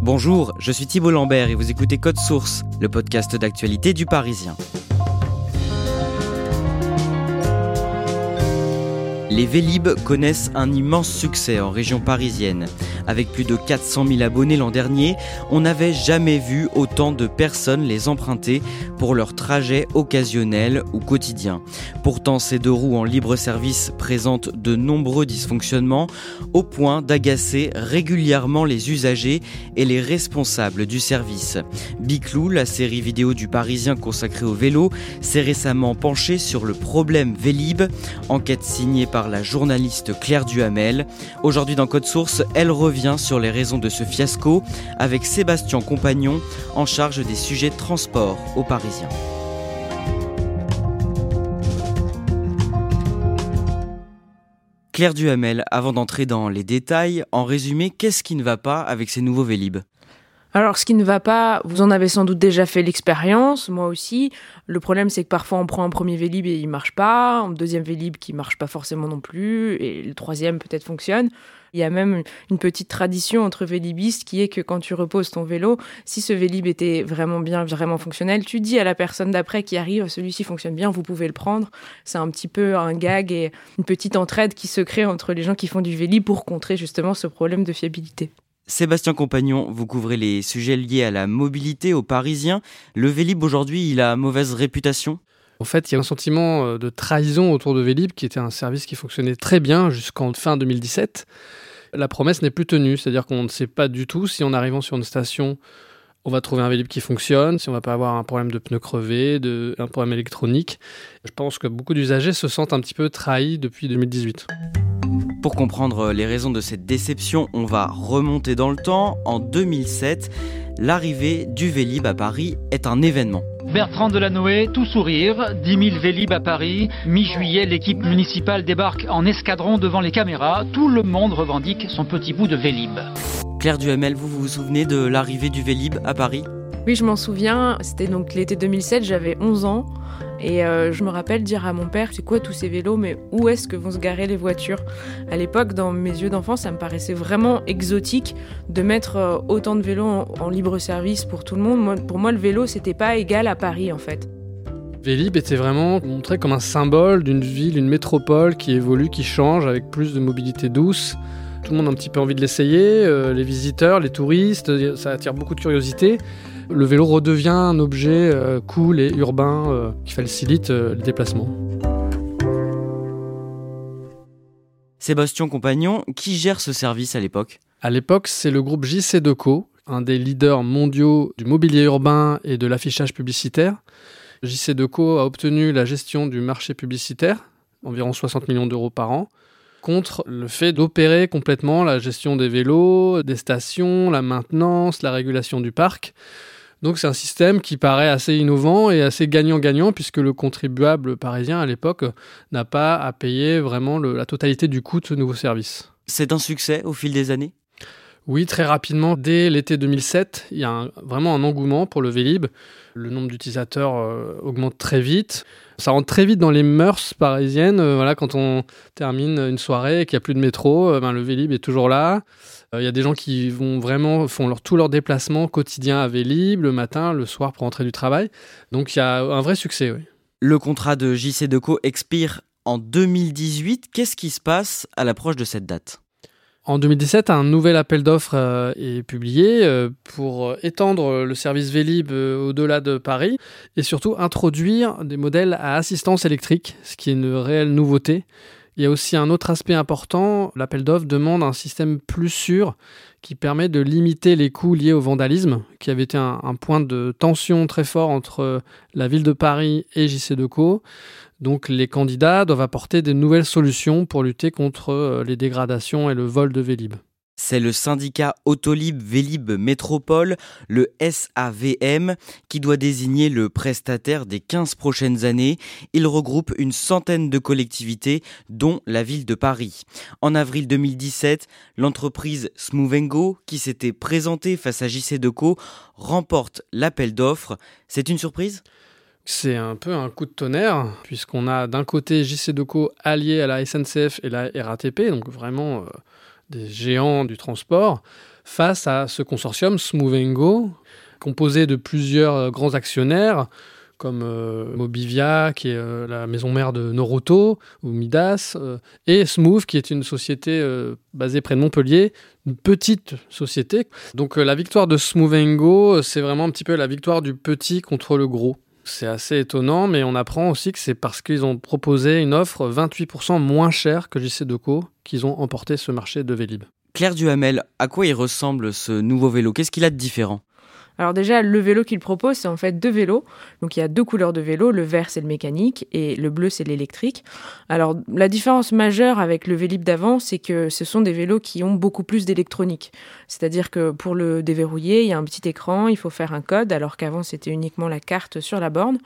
Bonjour, je suis Thibault Lambert et vous écoutez Code Source, le podcast d'actualité du Parisien. Les Vélib connaissent un immense succès en région parisienne. Avec plus de 400 000 abonnés l'an dernier, on n'avait jamais vu autant de personnes les emprunter pour leurs trajets occasionnels ou quotidiens. Pourtant, ces deux roues en libre service présentent de nombreux dysfonctionnements au point d'agacer régulièrement les usagers et les responsables du service. Biclou, la série vidéo du Parisien consacrée au vélo, s'est récemment penchée sur le problème Vélib, enquête signée par la journaliste Claire Duhamel. Aujourd'hui dans Code Source, elle revient sur les raisons de ce fiasco avec Sébastien Compagnon en charge des sujets transport aux Parisiens. Claire Duhamel, avant d'entrer dans les détails, en résumé, qu'est-ce qui ne va pas avec ces nouveaux Vélib? Alors, ce qui ne va pas, vous en avez sans doute déjà fait l'expérience, moi aussi. Le problème, c'est que parfois on prend un premier Vélib et il marche pas, un deuxième Vélib qui marche pas forcément non plus, et le troisième peut-être fonctionne. Il y a même une petite tradition entre vélibistes qui est que quand tu reposes ton vélo, si ce vélib était vraiment bien, vraiment fonctionnel, tu dis à la personne d'après qui arrive, celui-ci fonctionne bien, vous pouvez le prendre. C'est un petit peu un gag et une petite entraide qui se crée entre les gens qui font du vélib pour contrer justement ce problème de fiabilité. Sébastien Compagnon, vous couvrez les sujets liés à la mobilité aux Parisiens. Le Vélib aujourd'hui, il a mauvaise réputation? En fait, il y a un sentiment euh, de trahison autour de Vélib, qui était un service qui fonctionnait très bien jusqu'en fin 2017. La promesse n'est plus tenue, c'est-à-dire qu'on ne sait pas du tout si en arrivant sur une station, on va trouver un Vélib qui fonctionne, si on va pas avoir un problème de pneus crevés, de, un problème électronique. Je pense que beaucoup d'usagers se sentent un petit peu trahis depuis 2018. Pour comprendre les raisons de cette déception, on va remonter dans le temps. En 2007, l'arrivée du Vélib à Paris est un événement. Bertrand Delanoë, tout sourire, 10 000 Vélib à Paris. Mi-juillet, l'équipe municipale débarque en escadron devant les caméras. Tout le monde revendique son petit bout de Vélib. Claire Duhamel, vous vous souvenez de l'arrivée du Vélib à Paris? Oui, je m'en souviens. C'était donc l'été 2007, j'avais 11 ans. Et euh, je me rappelle dire à mon père, c'est quoi tous ces vélos, mais où est-ce que vont se garer les voitures? À l'époque, dans mes yeux d'enfant, ça me paraissait vraiment exotique de mettre euh, autant de vélos en, libre service pour tout le monde. pour moi, le vélo, c'était pas égal à Paris, en fait. Vélib était vraiment montré comme un symbole d'une ville, une métropole qui évolue, qui change, avec plus de mobilité douce. Tout le monde a un petit peu envie de l'essayer, euh, les visiteurs, les touristes, ça attire beaucoup de curiosité le vélo redevient un objet euh, cool et urbain euh, qui facilite euh, le déplacement. Sébastien Compagnon, qui gère ce service à l'époque? À l'époque, c'est le groupe JC Deco, un des leaders mondiaux du mobilier urbain et de l'affichage publicitaire. JC Deco a obtenu la gestion du marché publicitaire, environ 60 millions d'euros par an, contre le fait d'opérer complètement la gestion des vélos, des stations, la maintenance, la régulation du parc. Donc c'est un système qui paraît assez innovant et assez gagnant-gagnant puisque le contribuable parisien à l'époque n'a pas à payer vraiment la totalité du coût de ce nouveau service. C'est un succès au fil des années? Oui, très rapidement, dès l'été 2007, il y a vraiment un engouement pour le Vélib. Le nombre d'utilisateurs euh, augmente très vite. Ça rentre très vite dans les mœurs parisiennes. Euh, voilà, quand on termine une soirée et qu'il n'y a plus de métro, euh, ben, le Vélib est toujours là. Il y a des gens qui vont vraiment font leur, tous leurs déplacements quotidiens à Vélib, le matin, le soir pour rentrer du travail. Donc il y a un vrai succès. Le contrat de JC Deco expire en 2018. Qu'est-ce qui se passe à l'approche de cette date? En 2017, un nouvel appel d'offres euh, est publié euh, pour étendre le service Vélib euh, au-delà de Paris et surtout introduire des modèles à assistance électrique, ce qui est une réelle nouveauté. Il y a aussi un autre aspect important, l'appel d'offres demande un système plus sûr qui permet de limiter les coûts liés au vandalisme, qui avait été un, point de tension très fort entre la ville de Paris et JC Deco. Donc les candidats doivent apporter de nouvelles solutions pour lutter contre euh, les dégradations et le vol de Vélib. C'est le syndicat Autolib Vélib Métropole, le SAVM, qui doit désigner le prestataire des 15 prochaines années. Il regroupe une centaine de collectivités, dont la ville de Paris. En avril 2017, l'entreprise Smoovengo, qui s'était présentée face à JC Deco, remporte l'appel d'offres. C'est une surprise? C'est un peu un coup de tonnerre, puisqu'on a d'un côté JC Deco allié à la SNCF et la RATP, donc vraiment euh, des géants du transport, face à ce consortium Smoovengo, composé de plusieurs euh, grands actionnaires, comme euh, Mobivia, qui est la maison mère de Noroto, ou Midas, et Smooth, qui est une société basée près de Montpellier, une petite société. Donc la victoire de Smoovengo, c'est vraiment un petit peu la victoire du petit contre le gros. C'est assez étonnant, mais on apprend aussi que c'est parce qu'ils ont proposé une offre 28% moins chère que JC Deco qu'ils ont emporté ce marché de Vélib. Claire Duhamel, à quoi il ressemble ce nouveau vélo? Qu'est-ce qu'il a de différent? Alors déjà, le vélo qu'il propose, c'est en fait deux vélos. Donc il y a deux couleurs de vélo, le vert c'est le mécanique et le bleu c'est l'électrique. Alors la différence majeure avec le Vélib d'avant, c'est que ce sont des vélos qui ont beaucoup plus d'électronique. C'est-à-dire que pour le déverrouiller, il y a un petit écran, il faut faire un code, alors qu'avant c'était uniquement la carte sur la borne.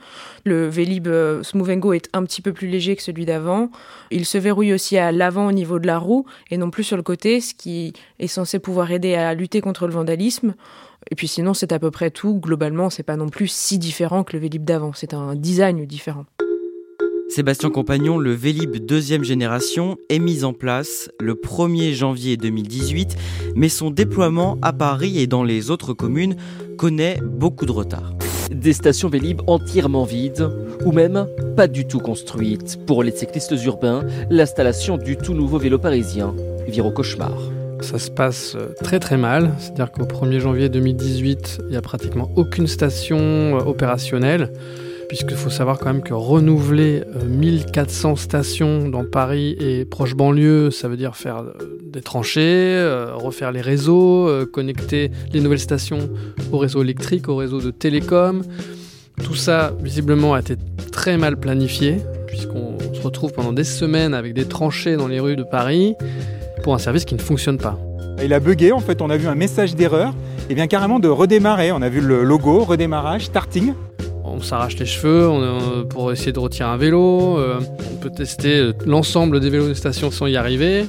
Le Vélib euh, Smooth Go est un petit peu plus léger que celui d'avant. Il se verrouille aussi à l'avant au niveau de la roue et non plus sur le côté, ce qui est censé pouvoir aider à lutter contre le vandalisme. Et puis sinon, c'est à peu près tout. Globalement, c'est pas non plus si différent que le Vélib d'avant. C'est un design différent. Sébastien Compagnon, le Vélib deuxième génération est mis en place le 1er janvier 2018, mais son déploiement à Paris et dans les autres communes connaît beaucoup de retard. Des stations Vélib entièrement vides ou même pas du tout construites. Pour les cyclistes urbains, l'installation du tout nouveau vélo parisien vire au cauchemar. Ça se passe euh, très très mal, c'est-à-dire qu'au 1er janvier 2018, il n'y a pratiquement aucune station euh, opérationnelle, puisqu'il faut savoir quand même que renouveler 1400 euh, stations dans Paris et proche banlieue, ça veut dire faire des tranchées, refaire les réseaux, connecter les nouvelles stations au réseau électrique, au réseau de télécom. Tout ça, visiblement, a été très mal planifié, puisqu'on se retrouve pendant des semaines avec des tranchées dans les rues de Paris pour un service qui ne fonctionne pas. Il a bugué, en fait, on a vu un message d'erreur, et bien carrément de redémarrer. On a vu le logo, redémarrage, starting. On s'arrache les cheveux pour essayer de retirer un vélo. Euh, on peut tester euh, l'ensemble des vélos de station sans y arriver.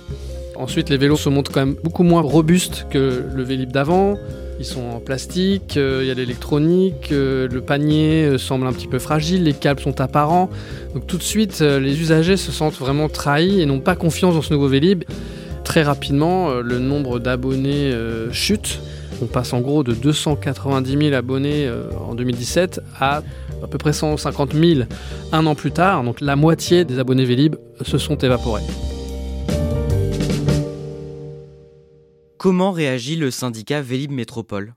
Ensuite, les vélos se montrent quand même beaucoup moins robustes que le Vélib d'avant. Ils sont en plastique, euh, il y a l'électronique, le panier semble un petit peu fragile, les câbles sont apparents. Donc tout de suite, les usagers se sentent vraiment trahis et n'ont pas confiance dans ce nouveau Vélib. Très rapidement, euh, le nombre d'abonnés euh, chute. On passe en gros de 290 000 abonnés euh, en 2017 à à peu près 150 000 un an plus tard. Donc la moitié des abonnés Vélib se sont évaporés. Comment réagit le syndicat Vélib Métropole?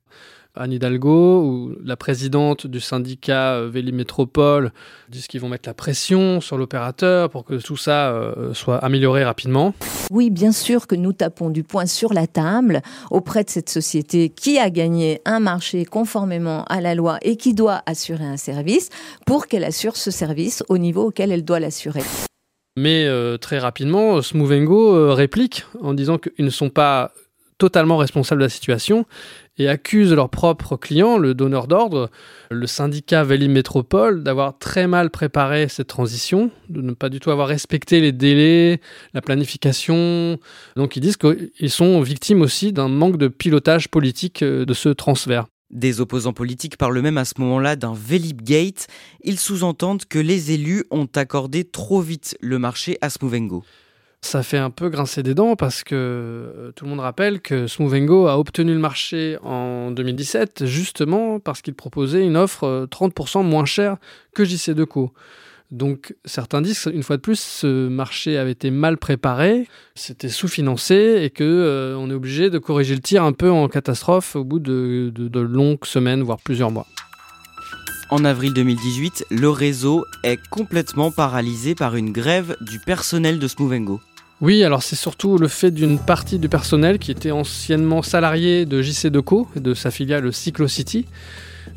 Anne Hidalgo ou la présidente du syndicat euh, Véli Métropole disent qu'ils vont mettre la pression sur l'opérateur pour que tout ça euh, soit amélioré rapidement. Oui, bien sûr que nous tapons du poing sur la table auprès de cette société qui a gagné un marché conformément à la loi et qui doit assurer un service pour qu'elle assure ce service au niveau auquel elle doit l'assurer. Mais euh, très rapidement, Smoovengo réplique en disant qu'ils ne sont pas totalement responsables de la situation et accusent leur propre client, le donneur d'ordre, le syndicat Valley Métropole, d'avoir très mal préparé cette transition, de ne pas du tout avoir respecté les délais, la planification. Donc ils disent qu'ils sont victimes aussi d'un manque de pilotage politique euh, de ce transfert. Des opposants politiques parlent même à ce moment-là d'un Velib Gate. Ils sous-entendent que les élus ont accordé trop vite le marché à Smouvengo ça fait un peu grincer des dents parce que euh, tout le monde rappelle que Smoovengo a obtenu le marché en 2017 justement parce qu'il proposait une offre 30% euh, moins chère que JC Deco. Donc certains disent une fois de plus, ce marché avait été mal préparé, c'était sous-financé et que euh, on est obligé de corriger le tir un peu en catastrophe au bout de longues semaines, voire plusieurs mois. En avril 2018, le réseau est complètement paralysé par une grève du personnel de Smooth Oui, alors c'est surtout le fait d'une partie du personnel qui était anciennement salarié de JC Deco et de sa filiale Cyclocity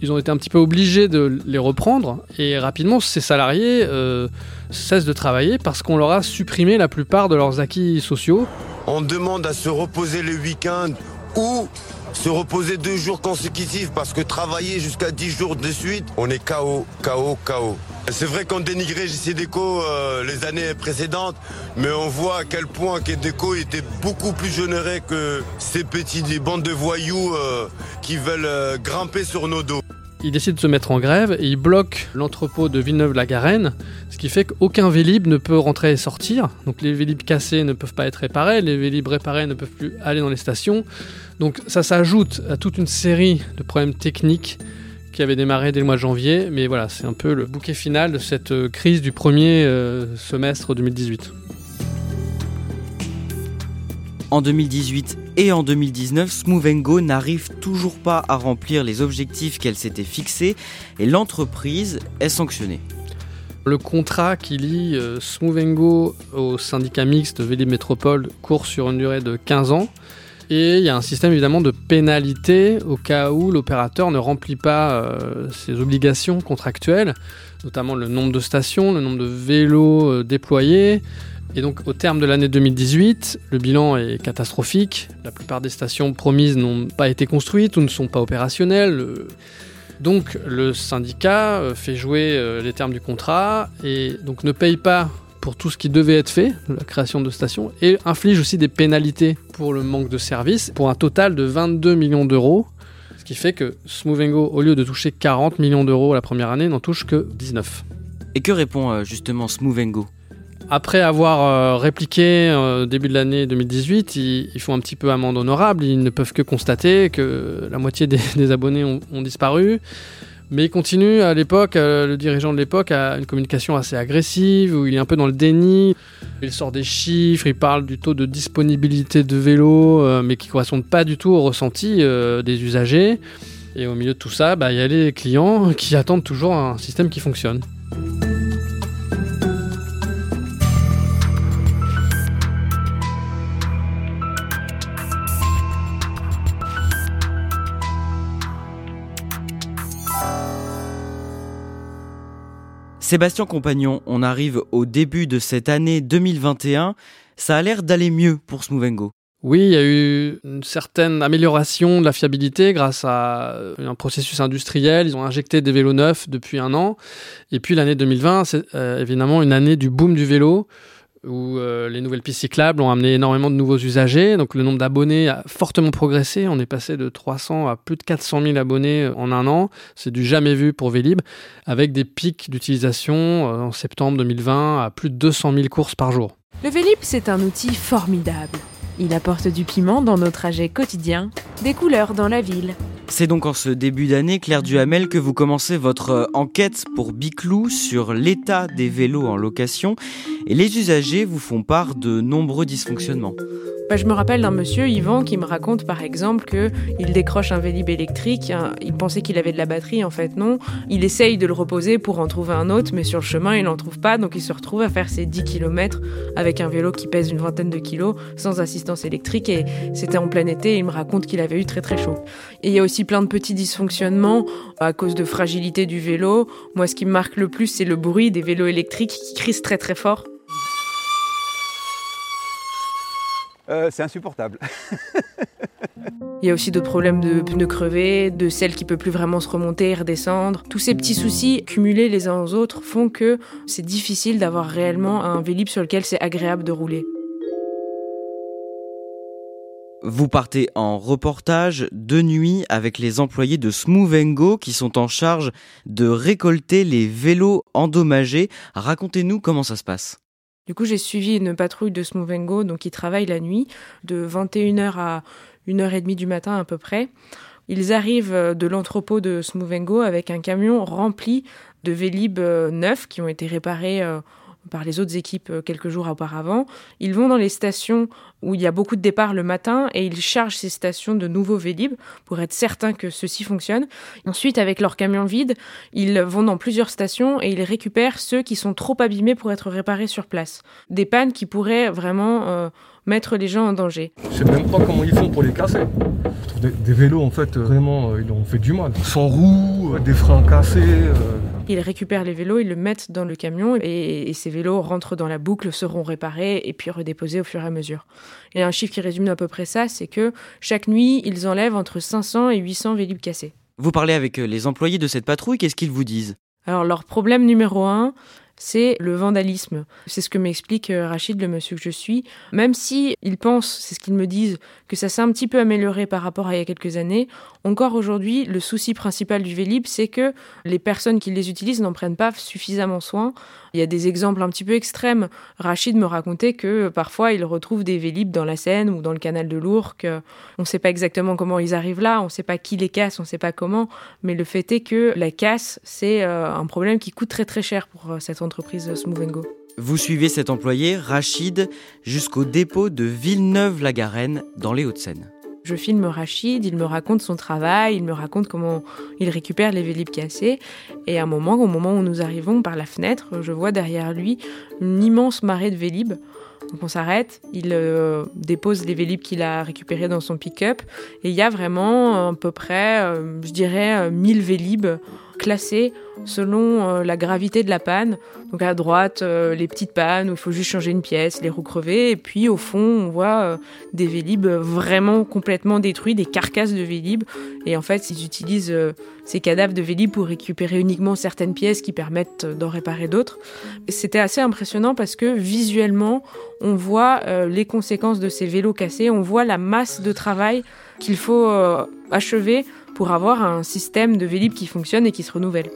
ils ont été un petit peu obligés de les reprendre et rapidement ces salariés euh, cessent de travailler parce qu'on leur a supprimé la plupart de leurs acquis sociaux. On demande à se reposer le week-end ou se reposer deux jours consécutifs parce que travailler jusqu'à dix jours de suite, on est KO, KO, KO. C'est vrai qu'on dénigrait JC Déco euh, les années précédentes, mais on voit à quel point que Déco était beaucoup plus généreux que ces petits bandes de voyous euh, qui veulent euh, grimper sur nos dos. Il décide de se mettre en grève et il bloque l'entrepôt de Villeneuve-la-Garenne, ce qui fait qu'aucun Vélib ne peut rentrer et sortir. Donc les Vélib cassés ne peuvent pas être réparés, les Vélib réparés ne peuvent plus aller dans les stations. Donc ça s'ajoute à toute une série de problèmes techniques qui avaient démarré dès le mois de janvier. Mais voilà, c'est un peu le bouquet final de cette euh, crise du premier euh, semestre 2018. En 2018 et en 2019, Smooth n'arrive toujours pas à remplir les objectifs qu'elle s'était fixés et l'entreprise est sanctionnée. Le contrat qui lie euh, Smooth au syndicat mixte Vélib Métropole court sur une durée de 15 ans. Et il y a un système évidemment de pénalité au cas où l'opérateur ne remplit pas euh, ses obligations contractuelles, notamment le nombre de stations, le nombre de vélos euh, déployés, et donc au terme de l'année 2018, le bilan est catastrophique. La plupart des stations promises n'ont pas été construites ou ne sont pas opérationnelles. Donc le syndicat euh, fait jouer euh, les termes du contrat et donc ne paye pas pour tout ce qui devait être fait, la création de stations, et inflige aussi des pénalités pour le manque de services, pour un total de 22 millions d'euros, ce qui fait que Smooth Go, au lieu de toucher 40 millions d'euros la première année, n'en touche que 19. Et que répond euh, justement Smooth Go après avoir euh, répliqué euh, début de l'année 2018, ils, font un petit peu amende honorable. Ils ne peuvent que constater que la moitié des, abonnés ont, disparu. Mais ils continuent à l'époque, euh, le dirigeant de l'époque a une communication assez agressive, où il est un peu dans le déni. Il sort des chiffres, il parle du taux de disponibilité de vélos, mais qui ne correspondent pas du tout au ressenti des usagers. Et au milieu de tout ça, bah, il y a les clients qui attendent toujours un système qui fonctionne. Sébastien Compagnon, on arrive au début de cette année 2021. Ça a l'air d'aller mieux pour Smoovengo. Oui, il y a eu une certaine amélioration de la fiabilité grâce à un processus industriel. Ils ont injecté des vélos neufs depuis un an. Et puis l'année 2020, c'est euh, évidemment une année du boom du vélo où euh, les nouvelles pistes cyclables ont amené énormément de nouveaux usagers. Donc le nombre d'abonnés a fortement progressé. On est passé de 300 à plus de 400 000 abonnés euh, en un an. C'est du jamais vu pour Vélib, avec des pics d'utilisation euh, en septembre 2020 à plus de 200 000 courses par jour. Le Vélib, c'est un outil formidable. Il apporte du piment dans nos trajets quotidiens, des couleurs dans la ville. C'est donc en ce début d'année, Claire Duhamel, que vous commencez votre enquête pour Biclou sur l'état des vélos en location et les usagers vous font part de nombreux dysfonctionnements. Bah, je me rappelle d'un monsieur, Yvan, qui me raconte par exemple qu'il décroche un Vélib électrique, il pensait qu'il avait de la batterie, en fait non. Il essaye de le reposer pour en trouver un autre, mais sur le chemin il n'en trouve pas, donc il se retrouve à faire ses 10 km avec un vélo qui pèse une vingtaine de kilos, sans assistance électrique, et c'était en plein été, il me raconte qu'il avait eu très très chaud. Et il y a aussi plein de petits dysfonctionnements à cause de fragilité du vélo. Moi ce qui me marque le plus c'est le bruit des vélos électriques qui crissent très très fort. Euh, c'est insupportable. Il y a aussi d'autres problèmes de pneus crevés, de celles qui ne peut plus vraiment se remonter et redescendre. Tous ces petits soucis cumulés les uns aux autres font que c'est difficile d'avoir réellement un Vélib sur lequel c'est agréable de rouler. Vous partez en reportage de nuit avec les employés de Smooth qui sont en charge de récolter les vélos endommagés. Racontez-nous comment ça se passe. Du coup, j'ai suivi une patrouille de Smooth donc qui travaille la nuit, de 21h à 1h30 du matin à peu près. Ils arrivent de l'entrepôt de Smooth avec un camion rempli de Vélib neufs qui ont été réparés par les autres équipes euh, quelques jours auparavant. Ils vont dans les stations où il y a beaucoup de départs le matin et ils chargent ces stations de nouveaux Vélib pour être certains que ceci fonctionne. Ensuite, avec leur camion vide, ils vont dans plusieurs stations et ils récupèrent ceux qui sont trop abîmés pour être réparés sur place. Des pannes qui pourraient vraiment euh, mettre les gens en danger. Je sais même pas comment ils font pour les casser. Des, vélos, en fait, vraiment, euh, ils ont fait du mal. Sans roues, des freins cassés. Ils récupèrent les vélos, ils le mettent dans le camion et, ces vélos rentrent dans la boucle, seront réparés et puis redéposés au fur et à mesure. Et un chiffre qui résume à peu près ça, c'est que chaque nuit, ils enlèvent entre 500 et 800 vélib cassés. Vous parlez avec euh, les employés de cette patrouille, qu'est-ce qu'ils vous disent? Alors leur problème numéro un, c'est le vandalisme. C'est ce que m'explique euh, Rachid, le monsieur que je suis. Même si ils pensent, c'est ce qu'ils me disent, que ça s'est un petit peu amélioré par rapport à il y a quelques années, encore aujourd'hui, le souci principal du Vélib, c'est que les personnes qui les utilisent n'en prennent pas suffisamment soin. Il y a des exemples un petit peu extrêmes. Rachid me racontait que parfois il retrouve des Vélib dans la Seine ou dans le canal de l'Ourcq. On ne sait pas exactement comment ils arrivent là, on ne sait pas qui les casse, on ne sait pas comment, mais le fait est que la casse, c'est euh, un problème qui coûte très très cher pour euh, cette entreprise Smooth Go. Vous suivez cet employé, Rachid, jusqu'au dépôt de Villeneuve-la-Garenne, dans les Hauts-de-Seine. Je filme Rachid, il me raconte son travail, il me raconte comment il récupère les vélib cassés. Et à un moment, au moment où nous arrivons par la fenêtre, je vois derrière lui une immense marée de vélib. Donc on s'arrête, il euh, dépose les vélib qu'il a récupérés dans son pick-up. Et il y a vraiment à peu près, euh, je dirais, 1000 vélib classés selon euh, la gravité de la panne. Donc à droite, euh, les petites pannes où il faut juste changer une pièce, les roues crevées. Et puis au fond, on voit euh, des Vélib vraiment complètement détruits, des carcasses de Vélib. Et en fait, ils utilisent ces cadavres de Vélib pour récupérer uniquement certaines pièces qui permettent d'en réparer d'autres. C'était assez impressionnant parce que visuellement, on voit les conséquences de ces vélos cassés, on voit la masse de travail qu'il faut achever pour avoir un système de Vélib qui fonctionne et qui se renouvelle.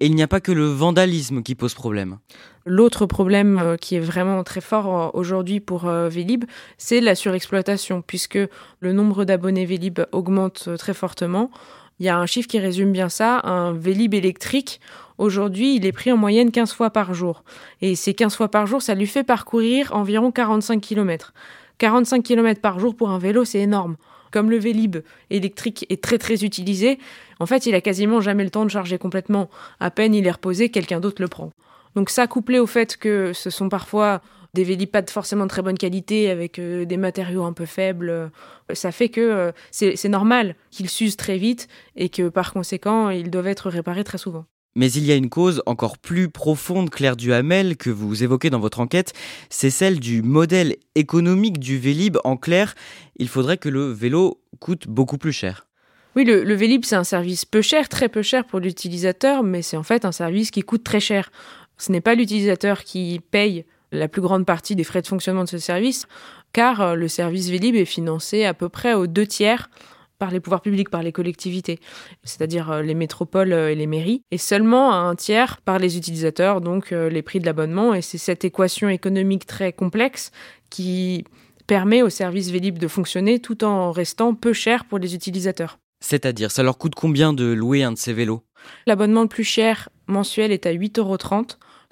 Et il n'y a pas que le vandalisme qui pose problème. L'autre problème euh, qui est vraiment très fort euh, aujourd'hui pour euh, Vélib, c'est la surexploitation, puisque le nombre d'abonnés Vélib augmente très fortement. Il y a un chiffre qui résume bien ça. Un Vélib électrique, aujourd'hui, il est pris en moyenne 15 fois par jour. Et ces 15 fois par jour, ça lui fait parcourir environ 45 km. 45 km par jour pour un vélo, c'est énorme. Comme le Vélib électrique est très très utilisé, en fait, il a quasiment jamais le temps de charger complètement. À peine il est reposé, quelqu'un d'autre le prend. Donc ça, couplé au fait que ce sont parfois des Vélib pas forcément de très bonne qualité, avec euh, des matériaux un peu faibles, euh, ça fait que euh, c'est normal qu'ils s'usent très vite et que par conséquent, ils doivent être réparés très souvent. Mais il y a une cause encore plus profonde, Claire Duhamel, que vous évoquez dans votre enquête, c'est celle du modèle économique du Vélib. En clair, il faudrait que le vélo coûte beaucoup plus cher. Oui, le, Vélib, c'est un service peu cher, très peu cher pour l'utilisateur, mais c'est en fait un service qui coûte très cher. Ce n'est pas l'utilisateur qui paye la plus grande partie des frais de fonctionnement de ce service, car euh, le service Vélib est financé à peu près aux deux tiers par les pouvoirs publics, par les collectivités, c'est-à-dire euh, les métropoles euh, et les mairies, et seulement à un tiers par les utilisateurs, donc euh, les prix de l'abonnement. Et c'est cette équation économique très complexe qui permet aux services Vélib de fonctionner tout en restant peu cher pour les utilisateurs. C'est-à-dire, ça leur coûte combien de louer un de ces vélos? L'abonnement le plus cher mensuel est à 8,30 euros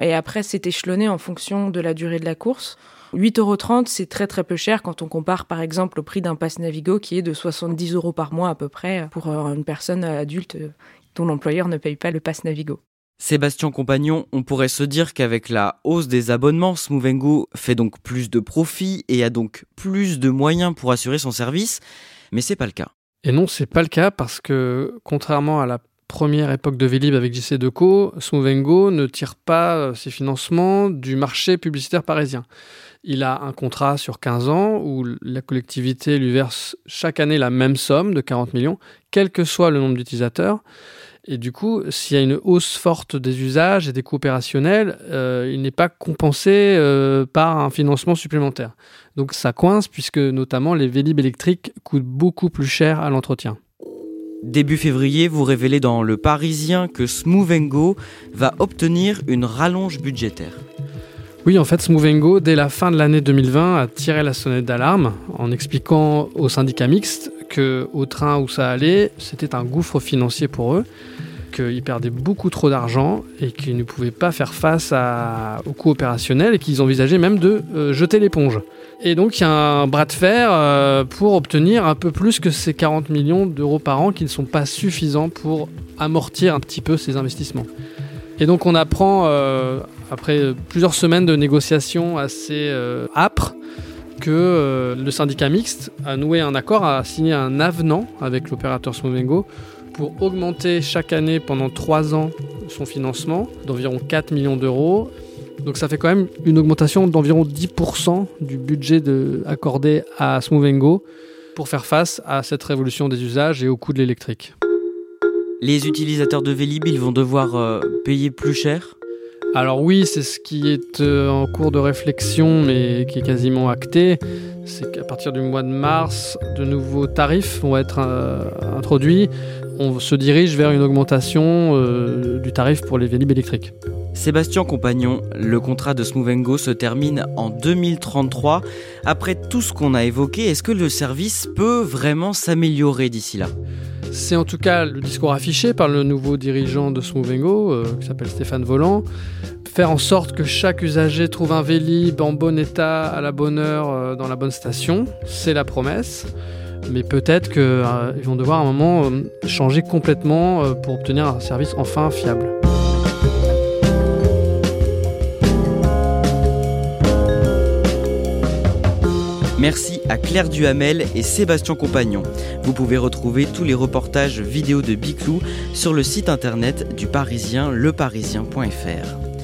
et après c'est échelonné en fonction de la durée de la course. 8,30 euros, c'est très très peu cher quand on compare par exemple au prix d'un pass Navigo qui est de 70 euros par mois à peu près pour euh, une personne adulte euh, dont l'employeur ne paye pas le pass Navigo. Sébastien Compagnon, on pourrait se dire qu'avec la hausse des abonnements, Smoovengo fait donc plus de profits et a donc plus de moyens pour assurer son service, mais c'est pas le cas. Et non, c'est pas le cas parce que contrairement à la première époque de Vélib avec JC Deco, Smoovengo ne tire pas euh, ses financements du marché publicitaire parisien. Il a un contrat sur 15 ans où la collectivité lui verse chaque année la même somme de 40 millions, quel que soit le nombre d'utilisateurs. Et du coup, s'il y a une hausse forte des usages et des coûts opérationnels, euh, il n'est pas compensé euh, par un financement supplémentaire. Donc ça coince puisque notamment les Vélib électriques coûtent beaucoup plus cher à l'entretien. Début février, vous révélez dans Le Parisien que Smoovengo va obtenir une rallonge budgétaire. Oui, en fait, Smoovengo, dès la fin de l'année 2020, a tiré la sonnette d'alarme en expliquant au syndicat mixte qu'au train où ça allait, c'était un gouffre financier pour eux, qu'ils perdaient beaucoup trop d'argent et qu'ils ne pouvaient pas faire face à, au coût opérationnel et qu'ils envisageaient même de euh, jeter l'éponge. Et donc il y a un bras de fer euh, pour obtenir un peu plus que ces 40 millions d'euros par an qui ne sont pas suffisants pour amortir un petit peu ces investissements. Et donc on apprend, euh, après plusieurs semaines de négociations assez âpres, que le syndicat mixte a noué un accord, a signé un avenant avec l'opérateur Smovengo pour augmenter chaque année pendant 3 ans son financement d'environ 4 millions d'euros. Donc ça fait quand même une augmentation d'environ 10% du budget de, accordé à Smovengo pour faire face à cette révolution des usages et au coût de l'électrique. Les utilisateurs de Vélib, ils vont devoir euh, payer plus cher? Alors oui, c'est ce qui est euh, en cours de réflexion, mais qui est quasiment acté. C'est qu'à partir du mois de mars, de nouveaux tarifs vont être euh, introduits. On se dirige vers une augmentation euh, du tarif pour les vélib électriques. Sébastien Compagnon, le contrat de Smovengo se termine en 2033. Après tout ce qu'on a évoqué, est-ce que le service peut vraiment s'améliorer d'ici là? C'est en tout cas le discours affiché par le nouveau dirigeant de Smovengo, euh, qui s'appelle Stéphane Volant. Faire en sorte que chaque usager trouve un Vélib en bon état, à la bonne heure, euh, dans la bonne station, c'est la promesse. Mais peut-être qu'ils euh, vont devoir à un moment changer complètement pour obtenir un service enfin fiable. Merci à Claire Duhamel et Sébastien Compagnon. Vous pouvez retrouver tous les reportages vidéo de Biclou sur le site internet du Parisien, leparisien.fr.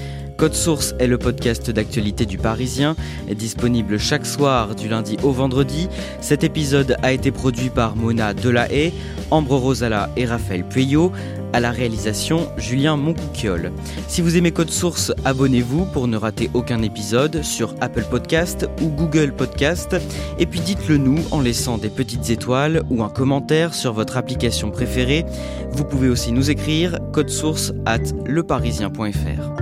Code Source est le podcast d'actualité du Parisien, disponible chaque soir du lundi au vendredi. Cet épisode a été produit par Mona Delahaye, Ambre Rosala et Raphaël Pueyo. À la réalisation, Julien Moncouquiole. Si vous aimez Code Source, abonnez-vous pour ne rater aucun épisode sur Apple Podcast ou Google Podcast. Et puis dites-le nous en laissant des petites étoiles ou un commentaire sur votre application préférée. Vous pouvez aussi nous écrire source at leparisien.fr.